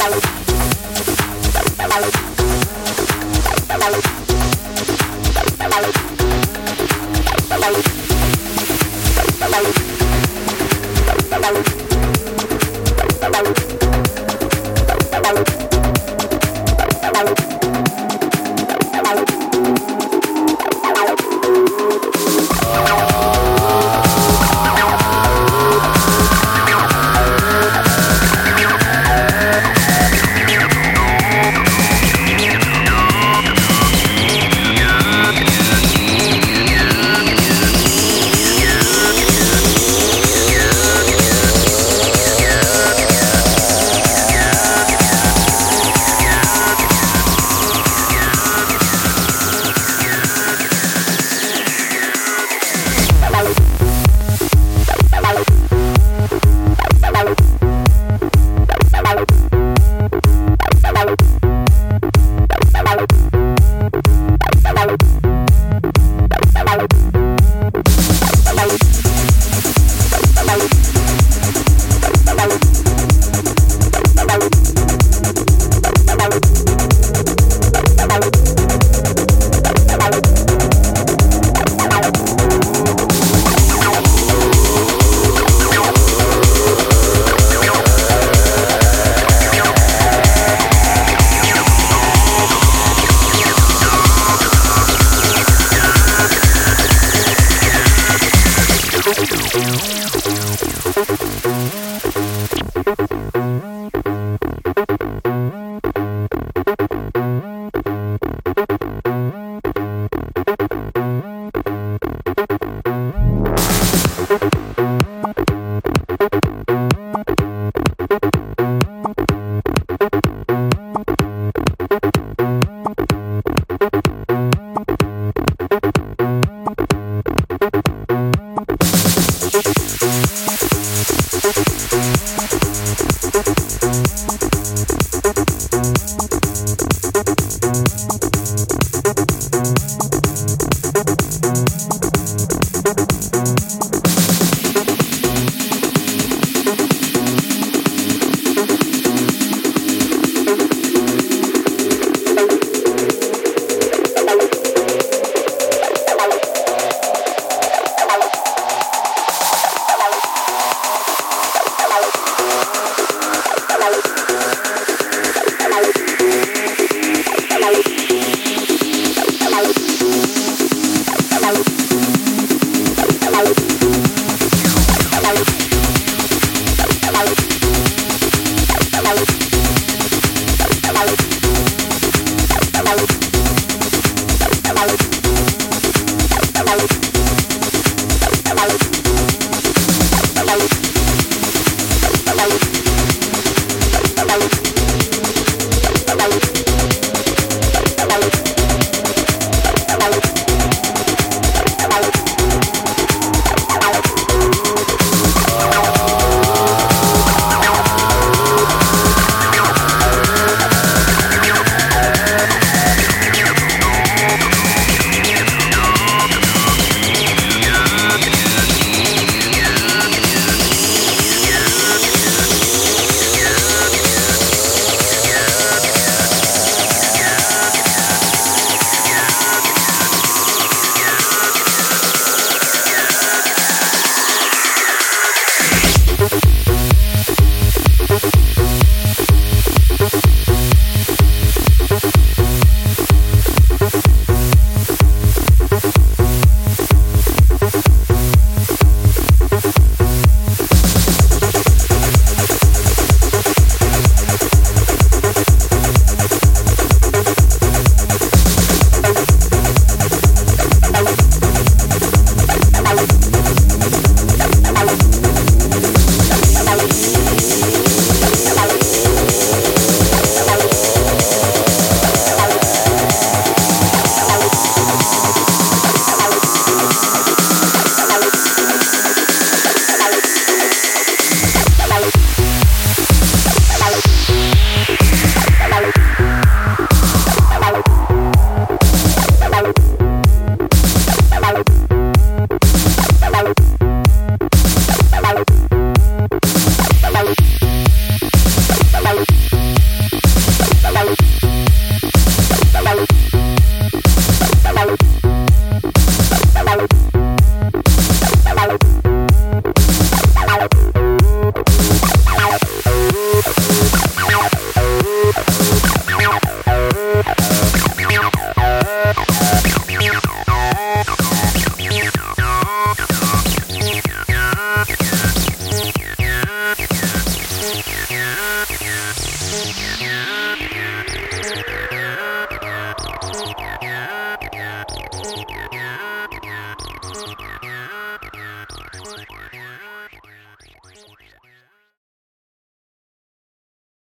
Bye.